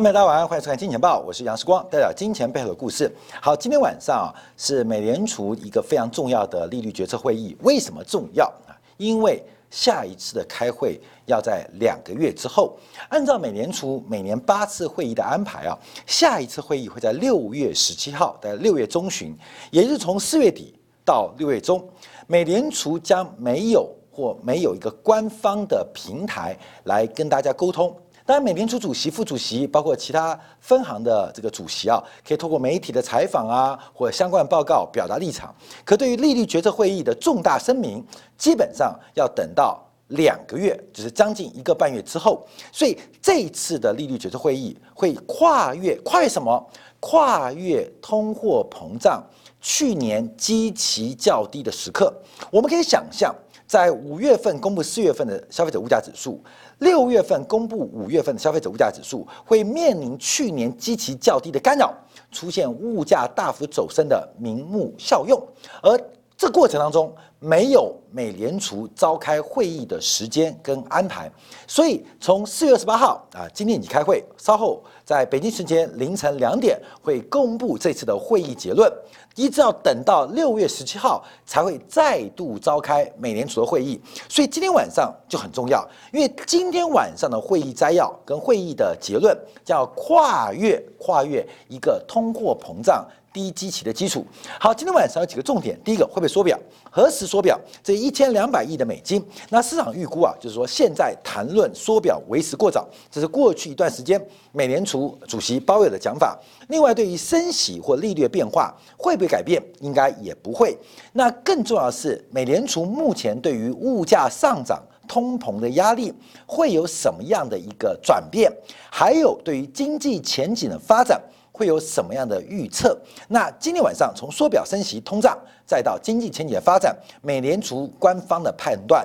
朋友大家晚上好，欢迎收看《金钱报》，我是杨世光，带来金钱背后的故事。好，今天晚上啊是美联储一个非常重要的利率决策会议，为什么重要啊？因为下一次的开会要在两个月之后。按照美联储每年八次会议的安排啊，下一次会议会在六月十七号，在六月中旬，也就是从四月底到六月中，美联储将没有或没有一个官方的平台来跟大家沟通。当然，美联储主席、副主席，包括其他分行的这个主席啊，可以透过媒体的采访啊，或者相关报告表达立场。可对于利率决策会议的重大声明，基本上要等到两个月，就是将近一个半月之后。所以这一次的利率决策会议会跨越，跨越什么？跨越通货膨胀去年极其较低的时刻。我们可以想象，在五月份公布四月份的消费者物价指数。六月份公布五月份的消费者物价指数，会面临去年基期较低的干扰，出现物价大幅走升的名目效用，而这过程当中没有美联储召开会议的时间跟安排，所以从四月十八号啊，今天起开会，稍后在北京时间凌晨两点会公布这次的会议结论。一直要等到六月十七号才会再度召开美联储的会议，所以今天晚上就很重要，因为今天晚上的会议摘要跟会议的结论叫跨越跨越一个通货膨胀。低基期的基础。好，今天晚上有几个重点。第一个会不会缩表？何时缩表？这一千两百亿的美金。那市场预估啊，就是说现在谈论缩表为时过早。这是过去一段时间美联储主席鲍威尔的讲法。另外，对于升息或利率的变化会不会改变？应该也不会。那更重要的是，美联储目前对于物价上涨、通膨的压力会有什么样的一个转变？还有对于经济前景的发展。会有什么样的预测？那今天晚上从缩表、升息、通胀，再到经济前景的发展，美联储官方的判断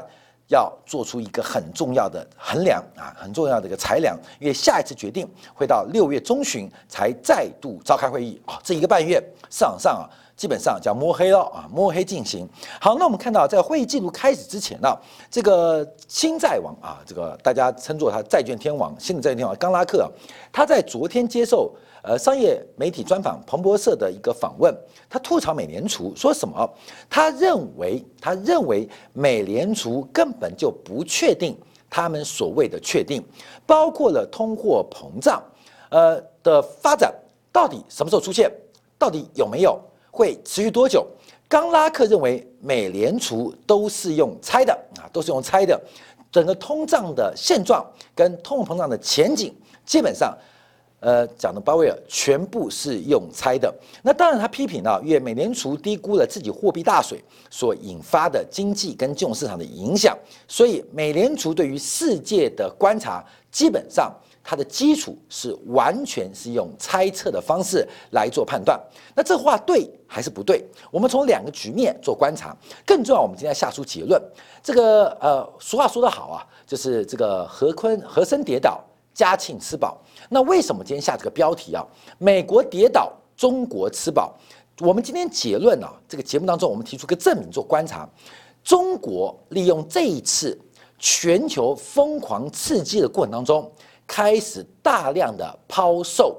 要做出一个很重要的衡量啊，很重要的一个裁量，因为下一次决定会到六月中旬才再度召开会议啊，这一个半月市场上啊，基本上叫摸黑了啊，摸黑进行。好，那我们看到在会议记录开始之前呢，这个新债王啊，这个大家称作他债券天王，新的债券天王冈拉克，他在昨天接受。呃，商业媒体专访彭博社的一个访问，他吐槽美联储说什么？他认为，他认为美联储根本就不确定他们所谓的确定，包括了通货膨胀，呃的发展到底什么时候出现，到底有没有会持续多久？冈拉克认为美联储都是用猜的啊，都是用猜的，整个通胀的现状跟通货膨胀的前景基本上。呃，讲的鲍威尔全部是用猜的。那当然，他批评啊，因为美联储低估了自己货币大水所引发的经济跟金融市场的影响，所以美联储对于世界的观察，基本上它的基础是完全是用猜测的方式来做判断。那这话对还是不对？我们从两个局面做观察。更重要，我们今天下出结论。这个呃，俗话说得好啊，就是这个和坤和珅跌倒。嘉庆吃饱，那为什么今天下这个标题啊？美国跌倒，中国吃饱。我们今天结论啊，这个节目当中，我们提出个证明做观察：中国利用这一次全球疯狂刺激的过程当中，开始大量的抛售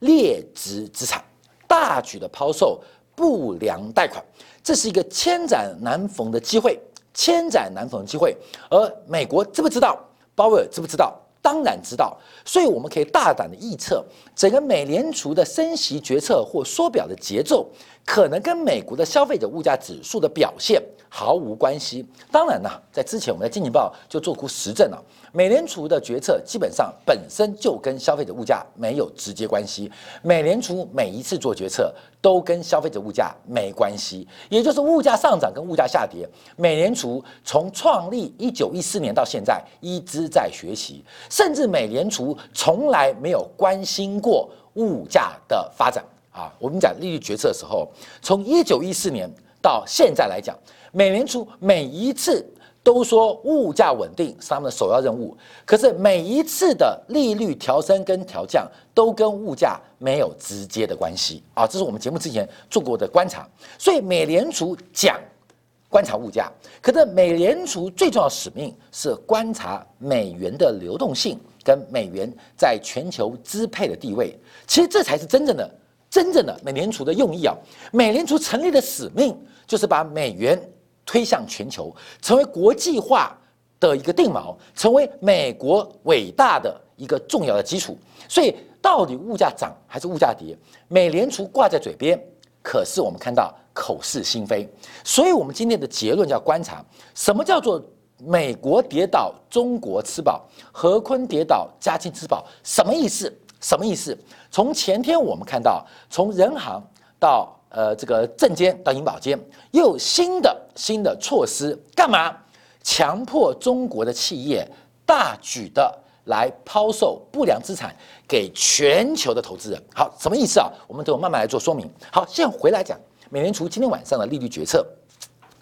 劣质资产，大举的抛售不良贷款，这是一个千载难逢的机会，千载难逢的机会。而美国知不知道？鲍威尔知不知道？当然知道，所以我们可以大胆的预测，整个美联储的升息决策或缩表的节奏，可能跟美国的消费者物价指数的表现毫无关系。当然呢，在之前我们在《经济报》就做出实证了。美联储的决策基本上本身就跟消费者物价没有直接关系。美联储每一次做决策都跟消费者物价没关系，也就是物价上涨跟物价下跌。美联储从创立一九一四年到现在一直在学习，甚至美联储从来没有关心过物价的发展啊。我们讲利率决策的时候，从一九一四年到现在来讲，美联储每一次。都说物价稳定是他们的首要任务，可是每一次的利率调升跟调降都跟物价没有直接的关系啊！这是我们节目之前做过的观察。所以美联储讲观察物价，可是美联储最重要使命是观察美元的流动性跟美元在全球支配的地位。其实这才是真正的、真正的美联储的用意啊！美联储成立的使命就是把美元推向全球，成为国际化的一个定锚，成为美国伟大的一个重要的基础。所以，到底物价涨还是物价跌？美联储挂在嘴边，可是我们看到口是心非。所以，我们今天的结论叫观察：什么叫做美国跌倒，中国吃饱；和坤跌倒，嘉庆吃饱？什么意思？什么意思？从前天我们看到，从人行到呃这个证监到银保监，又有新的新的措施，干嘛？强迫中国的企业大举的。来抛售不良资产给全球的投资人，好，什么意思啊？我们等会慢慢来做说明。好，现在回来讲，美联储今天晚上的利率决策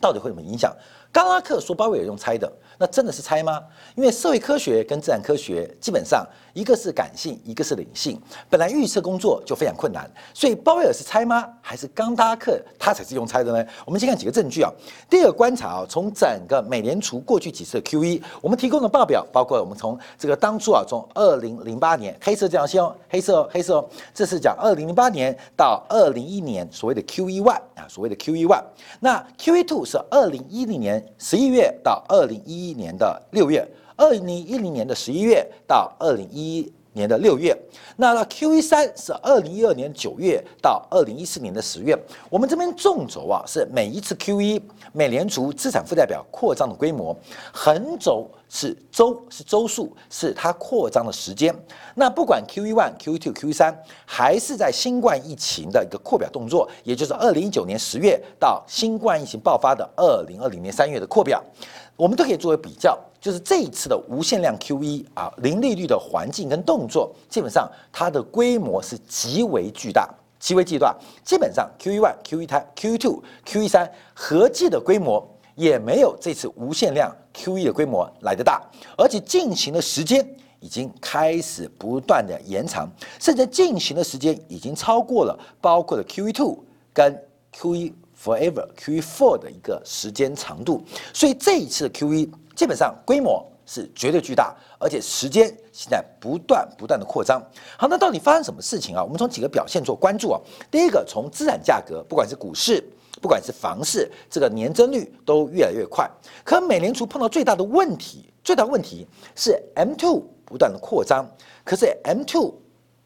到底会有什么影响？刚拉克说鲍威尔用猜的，那真的是猜吗？因为社会科学跟自然科学基本上。一个是感性，一个是理性。本来预测工作就非常困难，所以鲍威尔是猜吗？还是刚拉克他才是用猜的呢？我们先看几个证据啊。第二个观察啊，从整个美联储过去几次 QE，我们提供的报表包括我们从这个当初啊，从二零零八年黑色这条线哦，黑色黑色哦，这是讲二零零八年到二零一年所谓的 QE one 啊，所谓的 QE one。那 QE two 是二零一零年十一月到二零一一年的六月。二零一零年的十一月到二零一一年的六月，那 Q 一三是二零一二年九月到二零一四年的十月。我们这边纵轴啊是每一次 Q 一美联储资产负债表扩张的规模，横轴是周是周数，是它扩张的时间。那不管 QE one、QE two、QE 三，还是在新冠疫情的一个扩表动作，也就是二零一九年十月到新冠疫情爆发的二零二零年三月的扩表，我们都可以作为比较。就是这一次的无限量 QE 啊，零利率的环境跟动作，基本上它的规模是极为巨大，极为巨大。基本上 QE one、Q E two、Q E two、QE 三合计的规模也没有这次无限量 QE 的规模来得大，而且进行的时间已经开始不断的延长，甚至进行的时间已经超过了包括了 QE two 跟 QE forever、QE four 的一个时间长度。所以这一次的 QE。基本上规模是绝对巨大，而且时间现在不断不断的扩张。好，那到底发生什么事情啊？我们从几个表现做关注啊。第一个，从资产价格，不管是股市，不管是房市，这个年增率都越来越快。可美联储碰到最大的问题，最大问题是 M two 不断的扩张，可是 M two。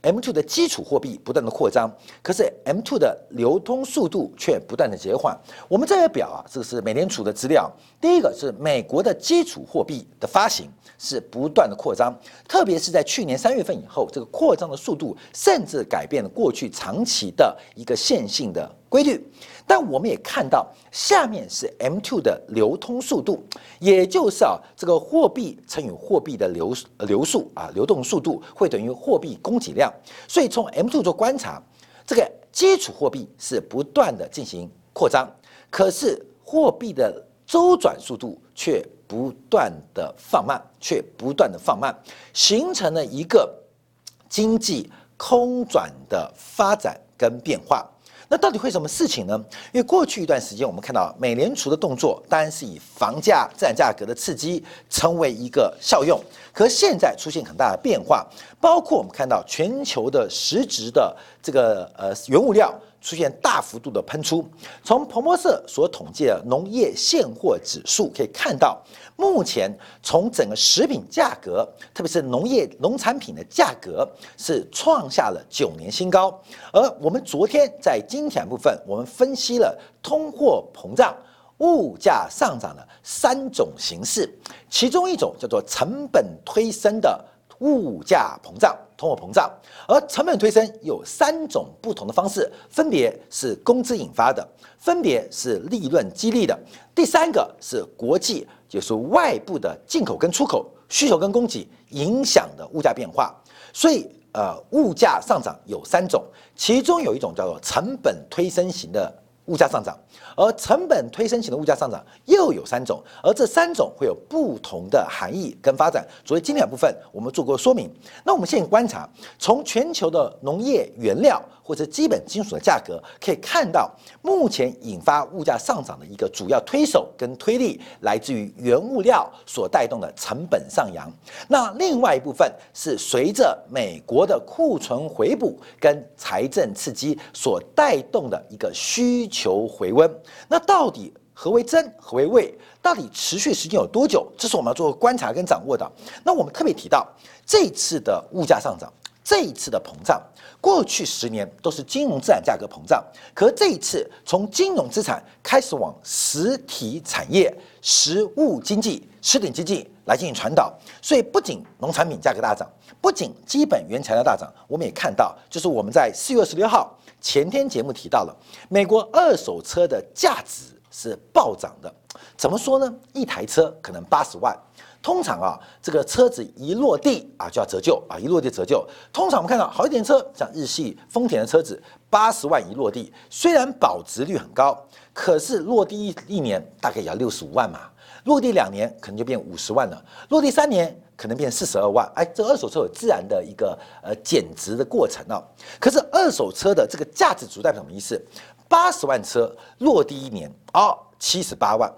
M2 的基础货币不断的扩张，可是 M2 的流通速度却不断的减缓。我们这个表啊，这个是美联储的资料。第一个是美国的基础货币的发行是不断的扩张，特别是在去年三月份以后，这个扩张的速度甚至改变了过去长期的一个线性的规律。但我们也看到，下面是 M2 的流通速度，也就是啊，这个货币乘以货币的流流速啊，流动速度会等于货币供给量。所以从 M2 做观察，这个基础货币是不断的进行扩张，可是货币的周转速度却不断的放慢，却不断的放慢，形成了一个经济空转的发展跟变化。那到底会什么事情呢？因为过去一段时间，我们看到美联储的动作当然是以房价、资产价格的刺激成为一个效用，可现在出现很大的变化，包括我们看到全球的实质的这个呃原物料。出现大幅度的喷出。从彭博社所统计的农业现货指数可以看到，目前从整个食品价格，特别是农业农产品的价格，是创下了九年新高。而我们昨天在金钱部分，我们分析了通货膨胀、物价上涨的三种形式，其中一种叫做成本推升的。物价膨胀、通货膨胀，而成本推升有三种不同的方式，分别是工资引发的，分别是利润激励的，第三个是国际，就是外部的进口跟出口需求跟供给影响的物价变化。所以，呃，物价上涨有三种，其中有一种叫做成本推升型的物价上涨，而成本推升型的物价上涨又有三种，而这三种会有不同的含义跟发展。所以今天部分我们做过说明。那我们现在观察，从全球的农业原料或者基本金属的价格，可以看到目前引发物价上涨的一个主要推手跟推力，来自于原物料所带动的成本上扬。那另外一部分是随着美国的库存回补跟财政刺激所带动的一个需求求回温。那到底何为真，何为伪？到底持续时间有多久？这是我们要做观察跟掌握的。那我们特别提到这次的物价上涨，这一次的膨胀，过去十年都是金融资产价格膨胀，可这一次从金融资产开始往实体产业、实物经济、实体经济来进行传导，所以不仅农产品价格大涨，不仅基本原材料大涨，我们也看到，就是我们在四月十六号前天节目提到了美国二手车的价值。是暴涨的，怎么说呢？一台车可能八十万，通常啊，这个车子一落地啊就要折旧啊，一落地折旧。通常我们看到好一点车，像日系、丰田的车子，八十万一落地，虽然保值率很高，可是落地一一年大概也要六十五万嘛，落地两年可能就变五十万了，落地三年可能变四十二万。哎，这二手车有自然的一个呃减值的过程啊。可是二手车的这个价值主代表什么意思？八十万车落地一年哦，七十八万；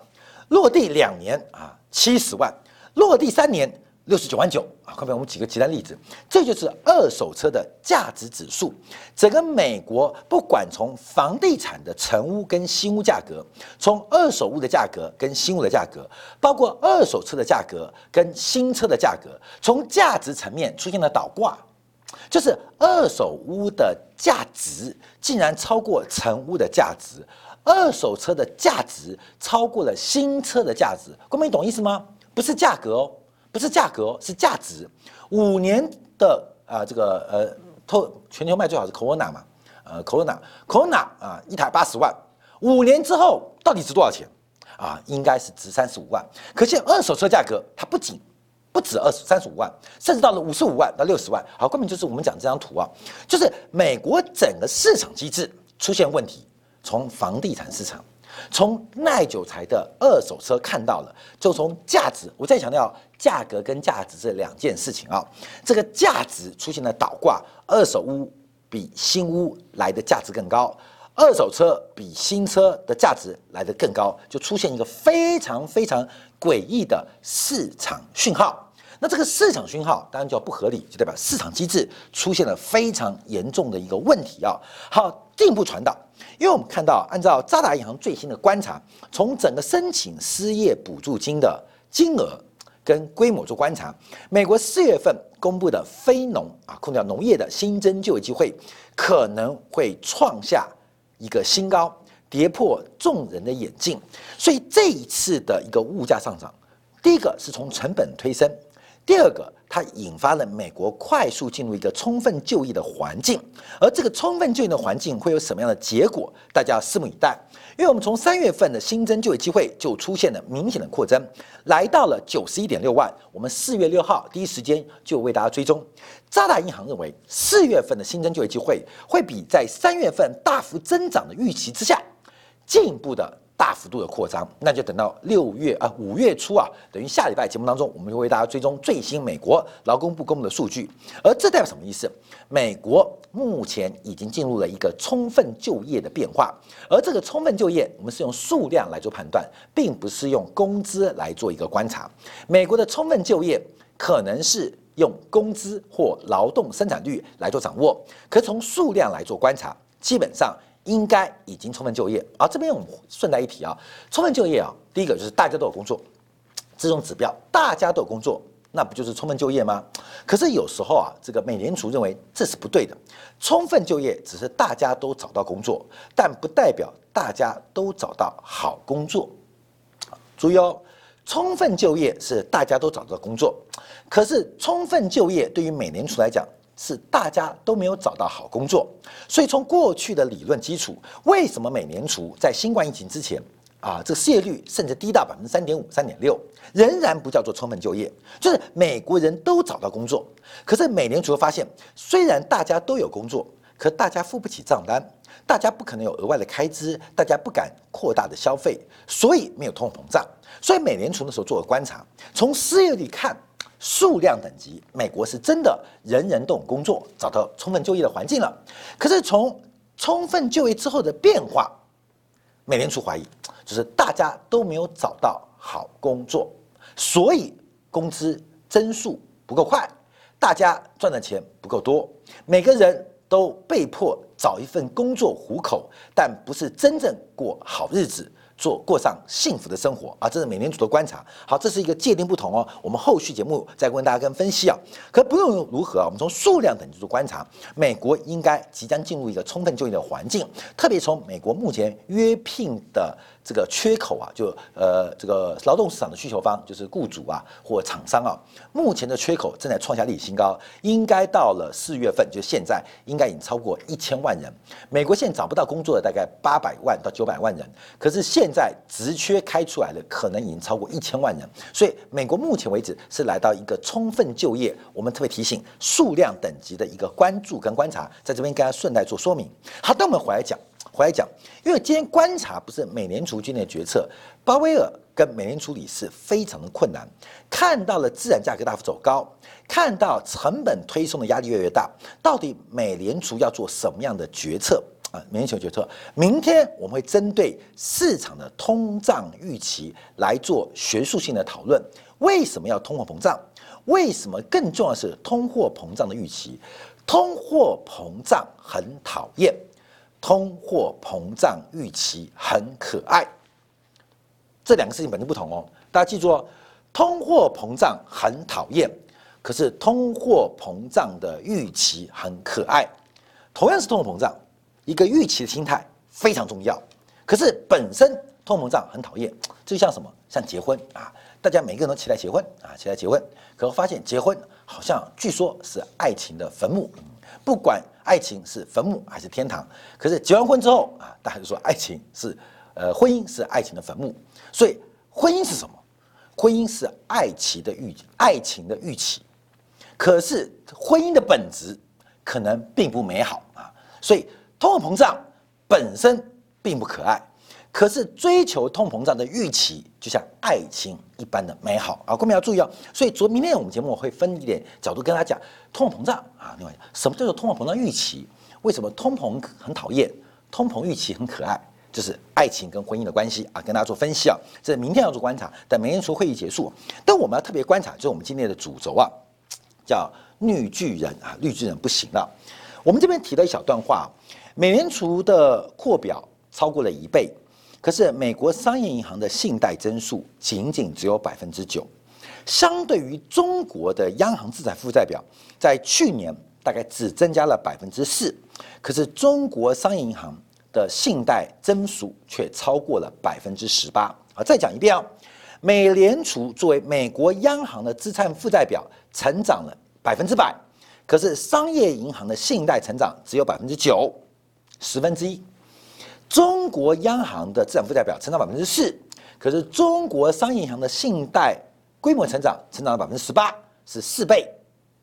落地两年啊，七十万；落地三年，六十九万九啊。后面我们举个极端例子，这就是二手车的价值指数。整个美国不管从房地产的成屋跟新屋价格，从二手屋的价格跟新屋的价格，包括二手车的价格跟新车的价格，从价值层面出现了倒挂。就是二手屋的价值竟然超过成屋的价值，二手车的价值超过了新车的价值。各位你懂意思吗？不是价格哦，不是价格，是价值。五年的啊，这个呃，透全球卖最好是 Corona 嘛，呃，Corona，Corona 啊，一台八十万，五年之后到底值多少钱啊？应该是值三十五万。可见二手车价格它不仅。不止二十三十五万，甚至到了五十五万到六十万。好，根本就是我们讲这张图啊，就是美国整个市场机制出现问题。从房地产市场，从耐久材的二手车看到了，就从价值，我再强调价格跟价值这两件事情啊，这个价值出现了倒挂，二手屋比新屋来的价值更高。二手车比新车的价值来得更高，就出现一个非常非常诡异的市场讯号。那这个市场讯号当然叫不合理，就代表市场机制出现了非常严重的一个问题啊。好，进一步传导，因为我们看到，按照渣打银行最新的观察，从整个申请失业补助金的金额跟规模做观察，美国四月份公布的非农啊，空调农业的新增就业机会可能会创下。一个新高，跌破众人的眼镜，所以这一次的一个物价上涨，第一个是从成本推升，第二个它引发了美国快速进入一个充分就业的环境，而这个充分就业的环境会有什么样的结果，大家拭目以待。因为我们从三月份的新增就业机会就出现了明显的扩增，来到了九十一点六万。我们四月六号第一时间就为大家追踪。渣打银行认为，四月份的新增就业机会会比在三月份大幅增长的预期之下，进一步的。大幅度的扩张，那就等到六月啊，五月初啊，等于下礼拜节目当中，我们会为大家追踪最新美国劳工部公布的数据。而这代表什么意思？美国目前已经进入了一个充分就业的变化，而这个充分就业，我们是用数量来做判断，并不是用工资来做一个观察。美国的充分就业可能是用工资或劳动生产率来做掌握，可从数量来做观察，基本上。应该已经充分就业啊！这边我们顺带一提啊，充分就业啊，第一个就是大家都有工作，这种指标大家都有工作，那不就是充分就业吗？可是有时候啊，这个美联储认为这是不对的，充分就业只是大家都找到工作，但不代表大家都找到好工作。注意哦，充分就业是大家都找到工作，可是充分就业对于美联储来讲。是大家都没有找到好工作，所以从过去的理论基础，为什么美联储在新冠疫情之前啊，这个失业率甚至低到百分之三点五、三点六，仍然不叫做充分就业？就是美国人都找到工作，可是美联储发现，虽然大家都有工作，可大家付不起账单，大家不可能有额外的开支，大家不敢扩大的消费，所以没有通货膨胀。所以美联储那时候做了观察，从失业率看，数量等级，美国是真的人人都有工作，找到充分就业的环境了。可是从充分就业之后的变化，美联储怀疑，就是大家都没有找到好工作，所以工资增速不够快，大家赚的钱不够多，每个人都被迫找一份工作糊口，但不是真正过好日子。做过上幸福的生活啊，这是美联储的观察。好，这是一个界定不同哦。我们后续节目再跟大家跟分析啊。可不用如何啊，我们从数量等级做观察，美国应该即将进入一个充分就业的环境。特别从美国目前约聘的这个缺口啊，就呃这个劳动市场的需求方就是雇主啊或厂商啊，目前的缺口正在创下历史新高，应该到了四月份，就现在应该已经超过一千万人。美国现在找不到工作的大概八百万到九百万人，可是现在职缺开出来的可能已经超过一千万人，所以美国目前为止是来到一个充分就业。我们特别提醒数量等级的一个关注跟观察，在这边跟大家顺带做说明。好，等我们回来讲，回来讲，因为今天观察不是美联储今天的决策，鲍威尔跟美联储理事非常的困难，看到了自然价格大幅走高，看到成本推送的压力越来越大，到底美联储要做什么样的决策？啊，美联储决策，明天我们会针对市场的通胀预期来做学术性的讨论。为什么要通货膨胀？为什么更重要的是通货膨胀的预期？通货膨胀很讨厌，通货膨胀预期很可爱。这两个事情本质不同哦，大家记住哦，通货膨胀很讨厌，可是通货膨胀的预期很可爱。同样是通货膨胀。一个预期的心态非常重要，可是本身通货膨胀很讨厌，这就像什么？像结婚啊，大家每个人都期待结婚啊，期待结婚，可发现结婚好像据说是爱情的坟墓，不管爱情是坟墓还是天堂，可是结完婚之后啊，大家就说爱情是，呃，婚姻是爱情的坟墓，所以婚姻是什么？婚姻是爱情的预爱情的预期，可是婚姻的本质可能并不美好啊，所以。通货膨胀本身并不可爱，可是追求通膨胀的预期就像爱情一般的美好啊！各位要注意哦。所以昨明天我们节目我会分一点角度跟大家讲通货膨胀啊。另外，什么叫做通货膨胀预期？为什么通膨很讨厌，通膨预期很可爱？就是爱情跟婚姻的关系啊，跟大家做分析啊。这明天要做观察，等美联储会议结束，但我们要特别观察，就是我们今天的主轴啊，叫绿巨人啊，绿巨人不行了。我们这边提了一小段话。美联储的扩表超过了一倍，可是美国商业银行的信贷增速仅仅只有百分之九，相对于中国的央行资产负债表，在去年大概只增加了百分之四，可是中国商业银行的信贷增速却超过了百分之十八。啊，再讲一遍啊，美联储作为美国央行的资产负债表成长了百分之百，可是商业银行的信贷成长只有百分之九。十分之一，中国央行的资产负债表成长百分之四，可是中国商业银行的信贷规模成长成长了百分之十八，是四倍，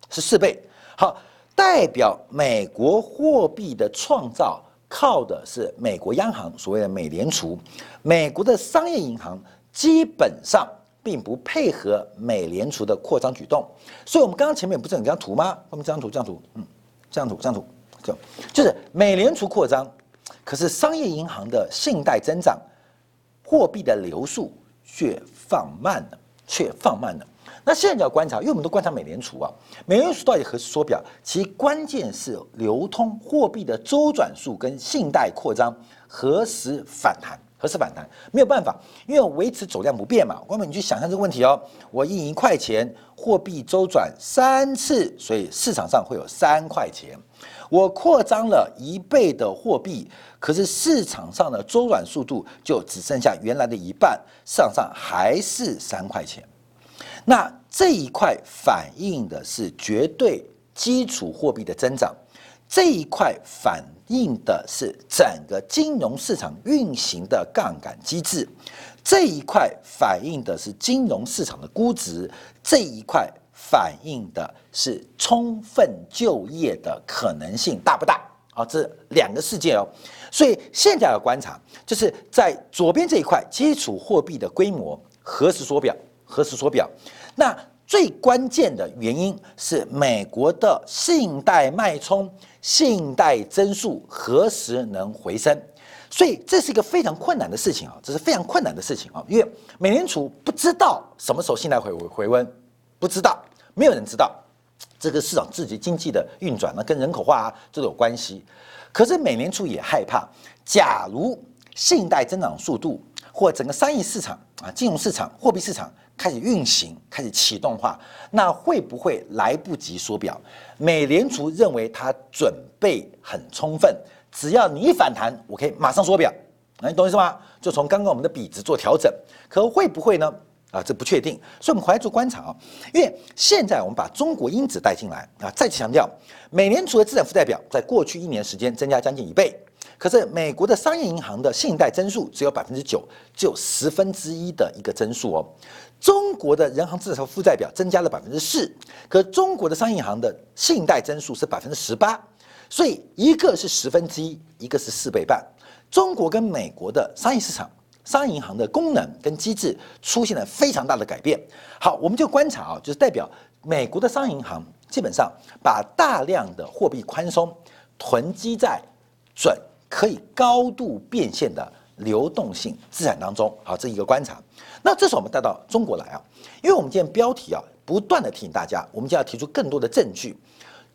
是四倍。好，代表美国货币的创造靠的是美国央行，所谓的美联储。美国的商业银行基本上并不配合美联储的扩张举动，所以我们刚刚前面不是有张图吗？我们这张图，这张图，嗯，这张图，这张图。就就是美联储扩张，可是商业银行的信贷增长，货币的流速却放慢了，却放慢了。那现在就要观察，因为我们都观察美联储啊，美联储到底何时缩表？其关键是流通货币的周转数跟信贷扩张何时反弹？何时反弹？没有办法，因为维持总量不变嘛。光们，你去想象这个问题哦，我印一块钱，货币周转三次，所以市场上会有三块钱。我扩张了一倍的货币，可是市场上的周转速度就只剩下原来的一半，市场上还是三块钱。那这一块反映的是绝对基础货币的增长，这一块反映的是整个金融市场运行的杠杆机制，这一块反映的是金融市场的估值，这一块。反映的是充分就业的可能性大不大？啊，这两个世界哦。所以现在要观察，就是在左边这一块基础货币的规模何时缩表？何时缩表？那最关键的原因是美国的信贷脉冲、信贷增速何时能回升？所以这是一个非常困难的事情啊，这是非常困难的事情啊，因为美联储不知道什么时候信贷回回温，不知道，没有人知道。这个市场自己经济的运转呢，跟人口化啊这有关系。可是美联储也害怕，假如信贷增长速度或整个商业市场啊、金融市场、货币市场开始运行、开始启动化，那会不会来不及缩表？美联储认为它准备很充分。只要你一反弹，我可以马上缩表，你懂意思吗？就从刚刚我们的比值做调整，可会不会呢？啊，这不确定，所以我们回来做观察啊。因为现在我们把中国因子带进来啊，再次强调，美联储的资产负债表在过去一年时间增加将近一倍，可是美国的商业银行的信贷增速只有百分之九，只有十分之一的一个增速哦。中国的人行资产负债表增加了百分之四，可中国的商业银行的信贷增速是百分之十八。所以一个是十分之一，一个是四倍半。中国跟美国的商业市场、商业银行的功能跟机制出现了非常大的改变。好，我们就观察啊，就是代表美国的商业银行基本上把大量的货币宽松囤积在准可以高度变现的流动性资产当中。好，这一个观察。那这时候我们带到中国来啊，因为我们今天标题啊不断的提醒大家，我们就要提出更多的证据。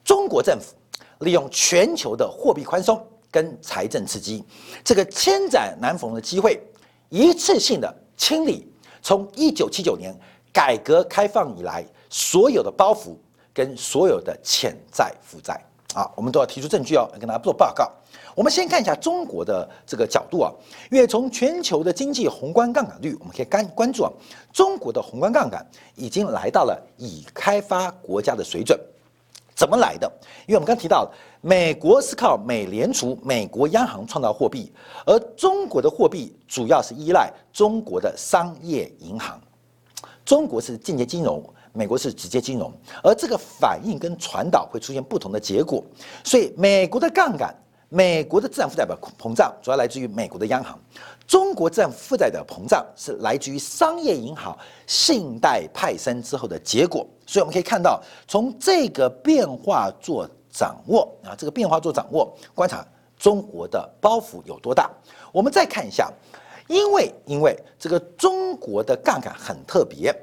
中国政府。利用全球的货币宽松跟财政刺激，这个千载难逢的机会，一次性的清理从一九七九年改革开放以来所有的包袱跟所有的潜在负债啊，我们都要提出证据哦，跟大家做报告。我们先看一下中国的这个角度啊，因为从全球的经济宏观杠杆率，我们可以关关注啊，中国的宏观杠杆已经来到了已开发国家的水准。怎么来的？因为我们刚提到，美国是靠美联储、美国央行创造货币，而中国的货币主要是依赖中国的商业银行。中国是间接金融，美国是直接金融，而这个反应跟传导会出现不同的结果。所以，美国的杠杆、美国的资产负债表膨胀，主要来自于美国的央行。中国资产负债的膨胀是来自于商业银行信贷派生之后的结果，所以我们可以看到，从这个变化做掌握啊，这个变化做掌握，观察中国的包袱有多大。我们再看一下，因为因为这个中国的杠杆很特别，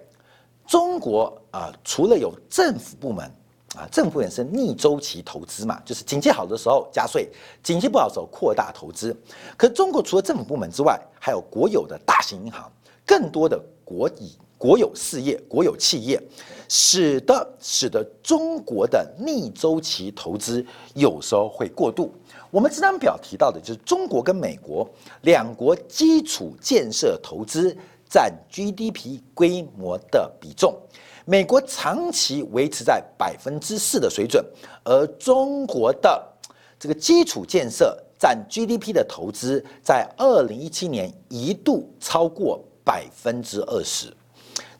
中国啊，除了有政府部门。啊，政府也是逆周期投资嘛，就是经济好的时候加税，经济不好的时候扩大投资。可中国除了政府部门之外，还有国有的大型银行，更多的国以国有事业、国有企业，使得使得中国的逆周期投资有时候会过度。我们这张表提到的就是中国跟美国两国基础建设投资占 GDP 规模的比重。美国长期维持在百分之四的水准，而中国的这个基础建设占 GDP 的投资，在二零一七年一度超过百分之二十。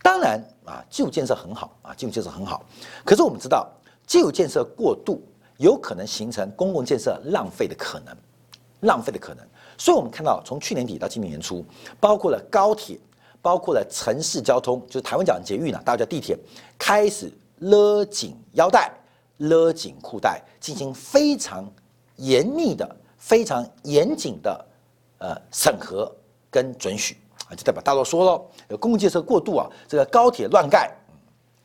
当然啊，基础建设很好啊，基础建设很好。可是我们知道，基础建设过度有可能形成公共建设浪费的可能，浪费的可能。所以我们看到，从去年底到今年年初，包括了高铁。包括了城市交通，就是台湾讲捷运呢，大家叫地铁，开始勒紧腰带、勒紧裤带，进行非常严密的、非常严谨的呃审核跟准许啊，就代表大陆说了，有公共建设过度啊，这个高铁乱盖，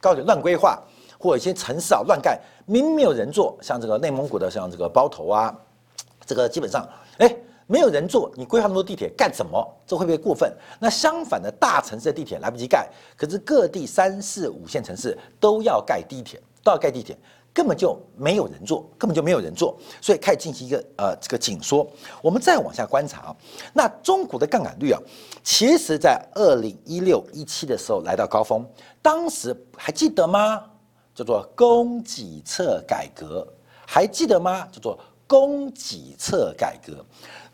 高铁乱规划，或者一些城市啊乱盖，明明没有人做，像这个内蒙古的像这个包头啊，这个基本上哎。没有人坐，你规划那么多地铁干什么？这会不会过分？那相反的大城市的地铁来不及盖，可是各地三四五线城市都要盖地铁，都要盖地铁，根本就没有人做，根本就没有人做，所以开始进行一个呃这个紧缩。我们再往下观察啊，那中国的杠杆率啊，其实在二零一六一七的时候来到高峰，当时还记得吗？叫做供给侧改革，还记得吗？叫做供给侧改革。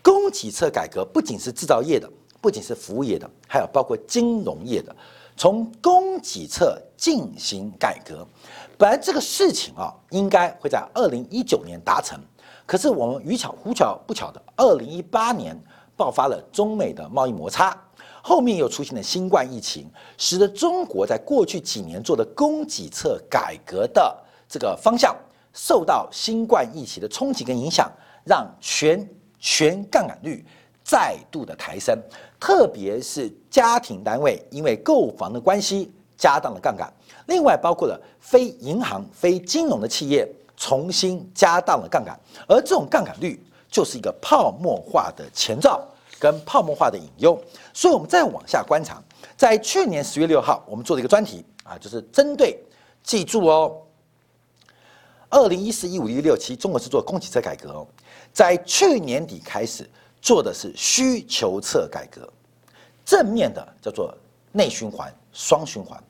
供给侧改革不仅是制造业的，不仅是服务业的，还有包括金融业的，从供给侧进行改革。本来这个事情啊，应该会在二零一九年达成，可是我们于巧胡巧不巧的，二零一八年爆发了中美的贸易摩擦，后面又出现了新冠疫情，使得中国在过去几年做的供给侧改革的这个方向受到新冠疫情的冲击跟影响，让全全杠杆率再度的抬升，特别是家庭单位因为购房的关系加大了杠杆。另外，包括了非银行、非金融的企业重新加大了杠杆，而这种杠杆率就是一个泡沫化的前兆跟泡沫化的隐忧。所以，我们再往下观察，在去年十月六号，我们做了一个专题啊，就是针对，记住哦，二零一四、一五、一六期，中国是做供给侧改革哦，在去年底开始做的是需求侧改革，正面的叫做内循环、双循环。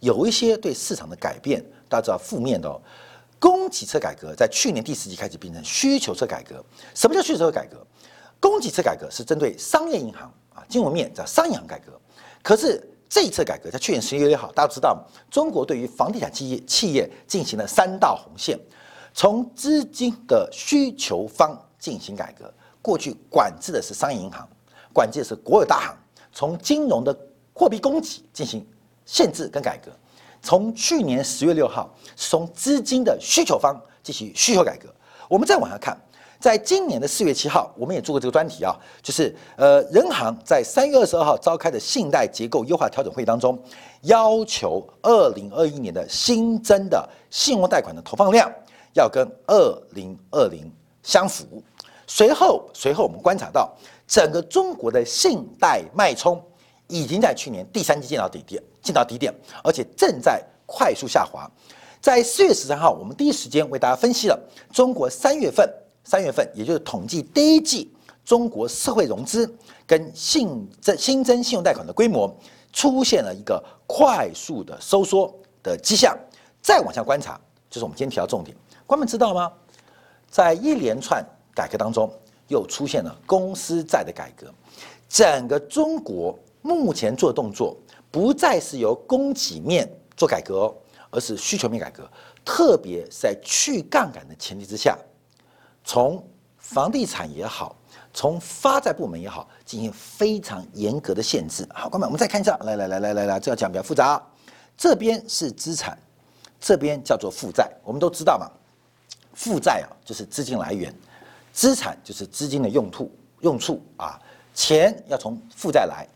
有一些对市场的改变，大家知道负面的哦。供给侧改革在去年第四季开始变成需求侧改革。什么叫需求侧改革？供给侧改革是针对商业银行啊，金融面叫商业银行改革。可是这一次改革在去年十一月一号，大家知道中国对于房地产企业企业进行了三道红线，从资金的需求方进行改革。过去管制的是商业银行，管制的是国有大行，从金融的货币供给进行。限制跟改革，从去年十月六号，从资金的需求方进行需求改革。我们再往下看，在今年的四月七号，我们也做过这个专题啊，就是呃，人行在三月二十二号召开的信贷结构优化调整会当中，要求二零二一年的新增的信用贷款的投放量要跟二零二零相符。随后，随后我们观察到，整个中国的信贷脉冲已经在去年第三季见到底点。进到低点，而且正在快速下滑。在四月十三号，我们第一时间为大家分析了中国三月份，三月份也就是统计第一季中国社会融资跟信增新增信用贷款的规模出现了一个快速的收缩的迹象。再往下观察，就是我们今天提到重点。官们知道吗？在一连串改革当中，又出现了公司债的改革。整个中国目前做动作。不再是由供给面做改革，而是需求面改革。特别是在去杠杆的前提之下，从房地产也好，从发债部门也好，进行非常严格的限制。好，哥们，我们再看一下，来来来来来来，这要讲比较复杂。这边是资产，这边叫做负债。我们都知道嘛，负债啊就是资金来源，资产就是资金的用途用处啊。钱要从负债来，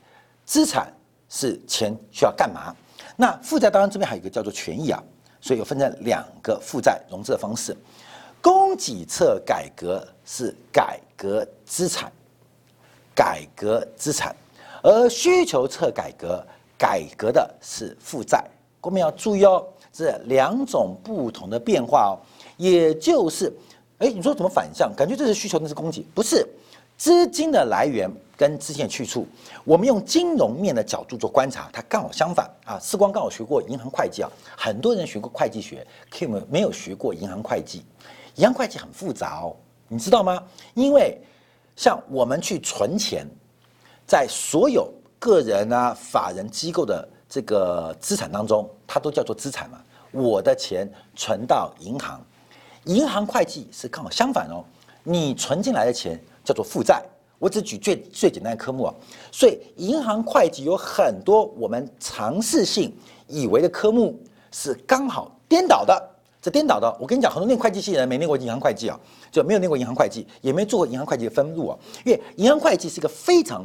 资产。是钱需要干嘛？那负债当然这边还有一个叫做权益啊，所以有分成两个负债融资的方式。供给侧改革是改革资产，改革资产，而需求侧改革改革的是负债。我们要注意哦，这两种不同的变化哦。也就是，哎，你说怎么反向？感觉这是需求，那是供给，不是？资金的来源跟资金的去处，我们用金融面的角度做观察，它刚好相反啊。时光刚好学过银行会计啊，很多人学过会计学，可以没有学过银行会计？银行会计很复杂哦，你知道吗？因为像我们去存钱，在所有个人啊、法人机构的这个资产当中，它都叫做资产嘛。我的钱存到银行，银行会计是刚好相反哦，你存进来的钱。叫做负债，我只举最最简单的科目啊，所以银行会计有很多我们尝试性以为的科目是刚好颠倒的，这颠倒的，我跟你讲，很多念会计系的人没念过银行会计啊，就没有念过银行会计，也没做过银行会计的分录啊，因为银行会计是一个非常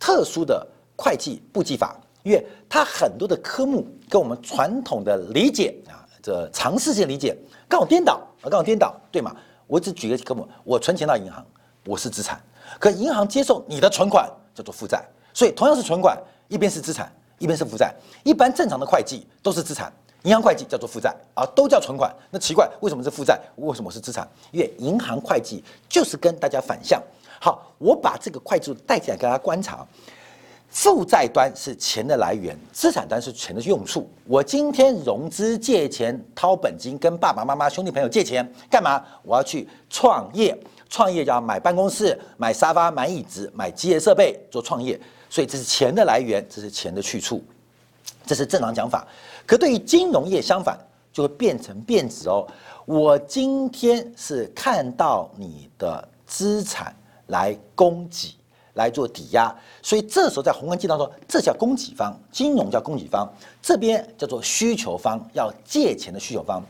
特殊的会计簿记法，因为它很多的科目跟我们传统的理解啊，这尝试性理解刚好颠倒。啊，刚好颠倒，对吗？我只举个科目，我存钱到银行。我是资产，可银行接受你的存款叫做负债，所以同样是存款，一边是资产，一边是负债。一般正常的会计都是资产，银行会计叫做负债啊，都叫存款。那奇怪，为什么是负债？为什么是资产？因为银行会计就是跟大家反向。好，我把这个会计带进来给大家观察，负债端是钱的来源，资产端是钱的用处。我今天融资借钱掏本金，跟爸爸妈妈兄弟朋友借钱干嘛？我要去创业。创业就要买办公室、买沙发、买椅子、买机械设备做创业，所以这是钱的来源，这是钱的去处，这是正常讲法。可对于金融业相反，就会变成变质哦。我今天是看到你的资产来供给，来做抵押，所以这时候在宏观经济当中，这叫供给方，金融叫供给方，这边叫做需求方，要借钱的需求方。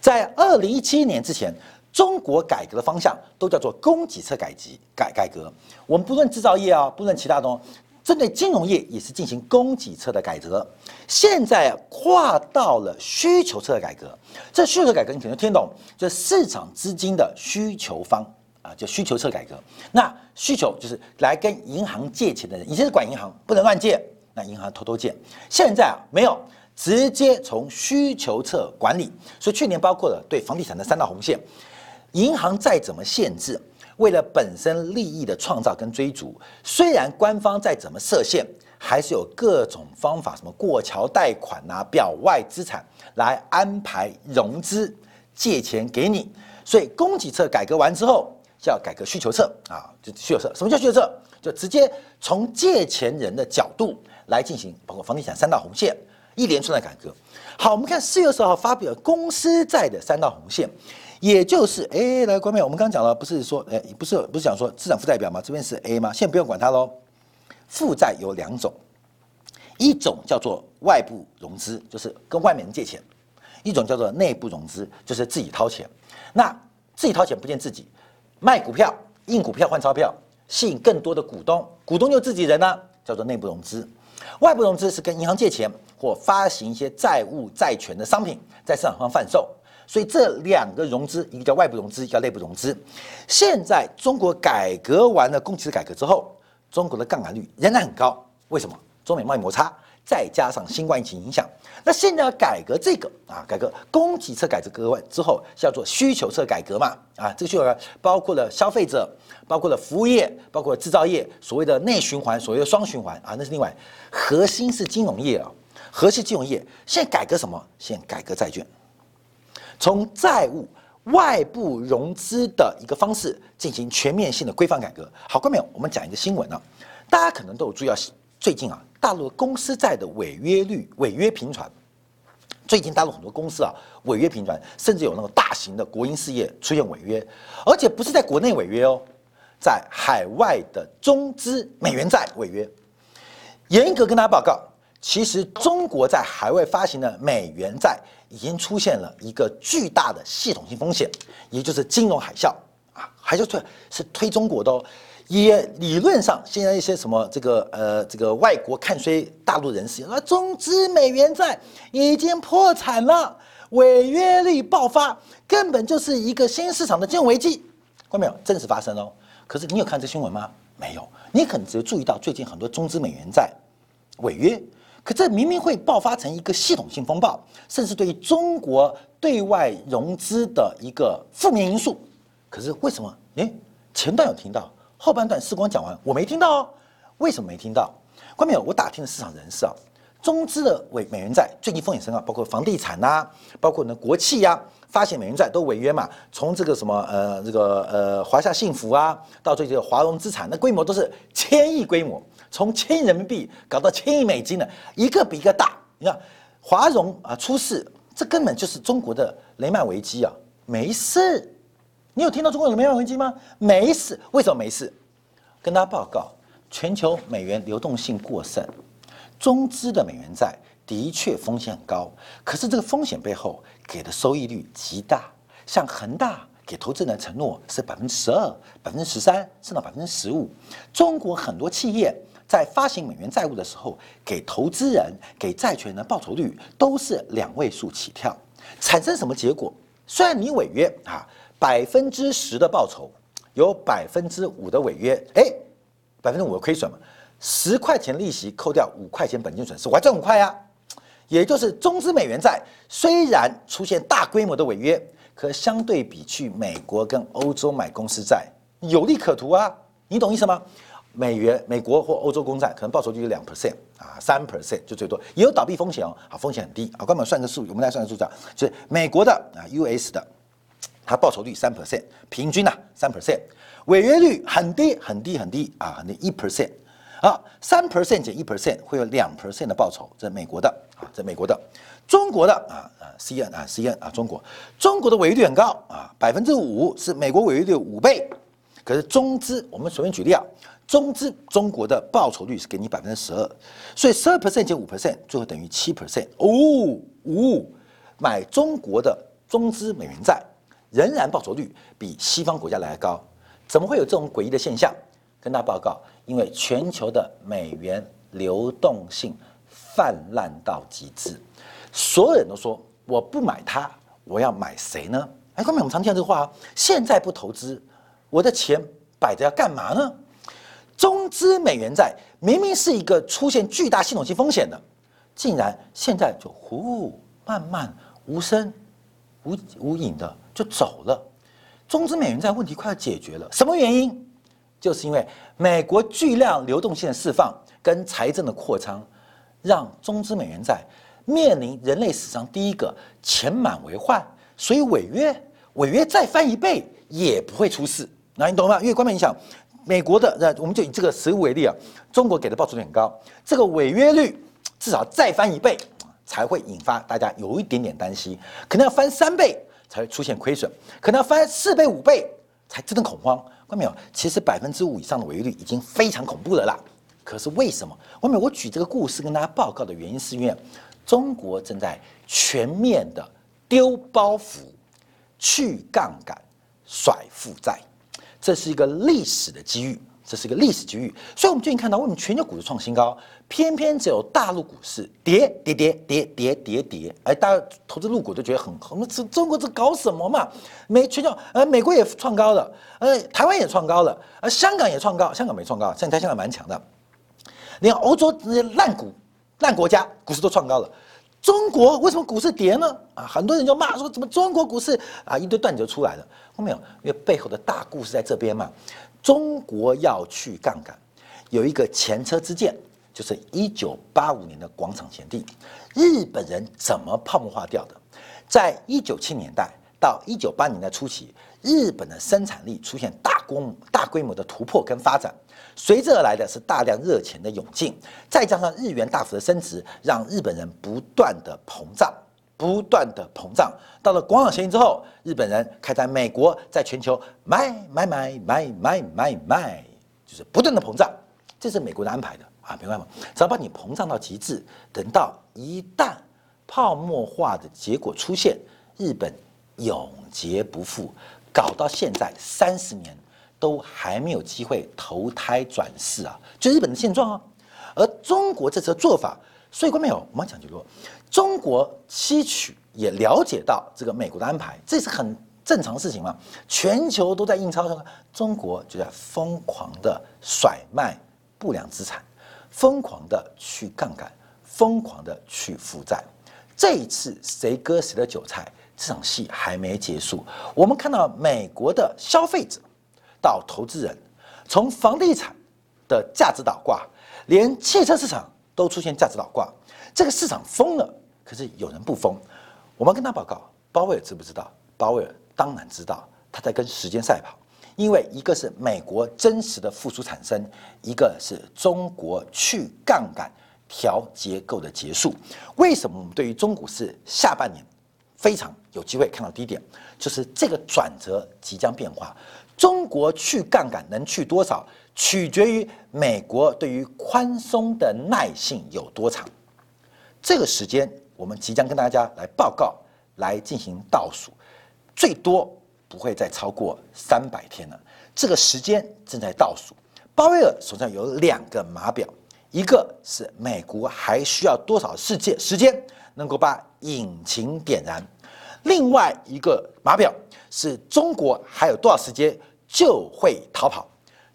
在二零一七年之前，中国改革的方向都叫做供给侧改革改改革。我们不论制造业啊，不论其他东西。针对金融业也是进行供给侧的改革，现在跨到了需求侧的改革。这需求改革你可能听懂，就是市场资金的需求方啊，就需求侧改革。那需求就是来跟银行借钱的人，以前是管银行不能乱借，那银行偷偷借。现在啊没有，直接从需求侧管理。所以去年包括了对房地产的三道红线，银行再怎么限制。为了本身利益的创造跟追逐，虽然官方再怎么设限，还是有各种方法，什么过桥贷款啊、表外资产来安排融资借钱给你。所以供给侧改革完之后，叫改革需求侧啊，就需求侧。什么叫需求侧？就直接从借钱人的角度来进行，包括房地产三道红线一连串的改革。好，我们看四月十号发表公司债的三道红线。也就是，哎，来，观众，我们刚讲了，不是说，哎，不是，不是讲说资产负债表吗？这边是 A 吗？现在不用管它喽。负债有两种，一种叫做外部融资，就是跟外面人借钱；一种叫做内部融资，就是自己掏钱。那自己掏钱不见自己，卖股票、印股票换钞票，吸引更多的股东，股东就自己人呢，叫做内部融资。外部融资是跟银行借钱或发行一些债务、债权的商品，在市场上贩售。所以这两个融资，一个叫外部融资，一个叫内部融资。现在中国改革完了供给侧改革之后，中国的杠杆率仍然很高。为什么？中美贸易摩擦，再加上新冠疫情影响。那现在要改革这个啊，改革供给侧改革完之后，叫做需求侧改革嘛啊，这个需求包括了消费者，包括了服务业，包括制造业，所谓的内循环，所谓的双循环啊，那是另外。核心是金融业啊，核心金融业现在改革什么？现在改革债券。从债务外部融资的一个方式进行全面性的规范改革。好，观众我们讲一个新闻啊，大家可能都有注意到，最近啊，大陆公司债的违约率违约频传。最近大陆很多公司啊违约频传，甚至有那种大型的国营事业出现违约，而且不是在国内违约哦，在海外的中资美元债违约。严格跟大家报告，其实中国在海外发行的美元债。已经出现了一个巨大的系统性风险，也就是金融海啸啊，海啸推是推中国的哦。也理论上，现在一些什么这个呃这个外国看衰大陆人士，说中资美元债已经破产了，违约率爆发，根本就是一个新市场的金融危机。看到没有？真实发生哦。可是你有看这新闻吗？没有。你可能只有注意到最近很多中资美元债违约。可这明明会爆发成一个系统性风暴，甚至对于中国对外融资的一个负面因素。可是为什么？诶，前段有听到，后半段时光讲完我没听到哦。为什么没听到？关没有？我打听了市场人士啊，中资的伪美元债最近风险升高，包括房地产呐，包括呢国企呀，发行美元债都违约嘛。从这个什么呃这个呃华夏幸福啊，到最近的华融资产，那规模都是千亿规模。从千亿人民币搞到千亿美金的，一个比一个大。你看华融啊出事，这根本就是中国的雷曼危机啊！没事，你有听到中国有雷曼危机吗？没事，为什么没事？跟大家报告，全球美元流动性过剩，中资的美元债的确风险很高，可是这个风险背后给的收益率极大。像恒大给投资人的承诺是百分之十二、百分之十三，甚至百分之十五。中国很多企业。在发行美元债务的时候，给投资人、给债权人的报酬率都是两位数起跳，产生什么结果？虽然你违约啊，百分之十的报酬，有百分之五的违约，哎，百分之五的亏损嘛，十块钱利息扣掉五块钱本金损失，我还赚五块呀。也就是中资美元债虽然出现大规模的违约，可相对比去美国跟欧洲买公司债有利可图啊，你懂意思吗？美元、美国或欧洲公债可能报酬率有两 percent 啊，三 percent 就最多，也有倒闭风险哦，啊，风险很低啊。官们算个数，我们来算个数字，就是美国的啊，US 的，它报酬率三 percent，平均呐三 percent，违约率很低很低很低啊，很低一 percent，啊，三 percent 减一 percent 会有两 percent 的报酬，这是美国的啊，这美国的，中国的啊啊 C N 啊 C N 啊，中国。中国的违约率很高啊，百分之五是美国违约率五倍，可是中资我们随便举例啊，中资中国的报酬率是给你百分之十二，所以十二 percent 减五 percent 最后等于七 percent 哦哦，买中国的中资美元债仍然报酬率比西方国家来的高，怎么会有这种诡异的现象？跟大家报告，因为全球的美元流动性泛滥到极致，所有人都说我不买它，我要买谁呢？哎，后面，我们常听这个话，现在不投资，我的钱摆着要干嘛呢？中资美元债明明是一个出现巨大系统性风险的，竟然现在就呼慢慢无声无无影的就走了。中资美元债问题快要解决了，什么原因？就是因为美国巨量流动性的释放跟财政的扩张，让中资美元债面临人类史上第一个钱满为患，所以违约，违约再翻一倍也不会出事。那你懂吗？因为关键你想美国的，那我们就以这个实物为例啊，中国给的报酬率很高，这个违约率至少再翻一倍才会引发大家有一点点担心，可能要翻三倍才会出现亏损，可能要翻四倍五倍才真的恐慌。外面有？其实百分之五以上的违约率已经非常恐怖了啦。可是为什么？我没有我举这个故事跟大家报告的原因，是因为中国正在全面的丢包袱、去杠杆、甩负债，这是一个历史的机遇。这是一个历史机遇，所以我们最近看到，为什么全球股市创新高，偏偏只有大陆股市跌跌跌跌跌跌跌，哎，大家投资入股都觉得很，我们这中国这搞什么嘛？美全球呃，美国也创高了，呃，台湾也创高了，呃，香港也创高，香港没创高，现在香港蛮强的，连欧洲那些烂股烂国家股市都创高了，中国为什么股市跌呢？啊，很多人就骂说，怎么中国股市啊一堆段子就出来了，后面有？因为背后的大故事在这边嘛。中国要去杠杆，有一个前车之鉴，就是一九八五年的广场前地。日本人怎么泡沫化掉的？在一九七年代到一九八年代初期，日本的生产力出现大规大规模的突破跟发展，随之而来的是大量热钱的涌进，再加上日元大幅的升值，让日本人不断的膨胀。不断的膨胀，到了广场协议之后，日本人开在美国，在全球买买买买买买买，就是不断的膨胀，这是美国的安排的啊，明白吗？只要把你膨胀到极致，等到一旦泡沫化的结果出现，日本永劫不复，搞到现在三十年都还没有机会投胎转世啊，就日本的现状啊。而中国这次的做法，所以观众朋友，我们讲就说。中国吸取也了解到这个美国的安排，这是很正常的事情嘛？全球都在印钞，中国就在疯狂的甩卖不良资产，疯狂的去杠杆，疯狂的去负债。这一次谁割谁的韭菜？这场戏还没结束。我们看到美国的消费者到投资人，从房地产的价值倒挂，连汽车市场都出现价值倒挂，这个市场疯了。可是有人不疯，我们跟他报告，鲍威尔知不知道？鲍威尔当然知道，他在跟时间赛跑。因为一个是美国真实的复苏产生，一个是中国去杠杆调结构的结束。为什么我们对于中股市下半年非常有机会看到低点？就是这个转折即将变化。中国去杠杆能去多少，取决于美国对于宽松的耐性有多长。这个时间。我们即将跟大家来报告，来进行倒数，最多不会再超过三百天了。这个时间正在倒数。鲍威尔手上有两个码表，一个是美国还需要多少世界时间能够把引擎点燃，另外一个码表是中国还有多少时间就会逃跑。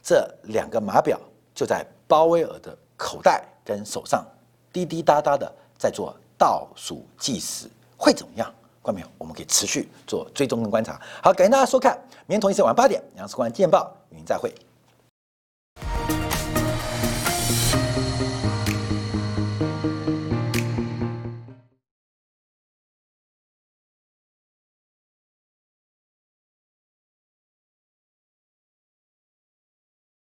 这两个码表就在鲍威尔的口袋跟手上滴滴答答的在做。倒数计时会怎么样？关没有？我们可以持续做追踪跟观察。好，感谢大家收看，明天同一时间晚上八点，杨世光见报与您再会。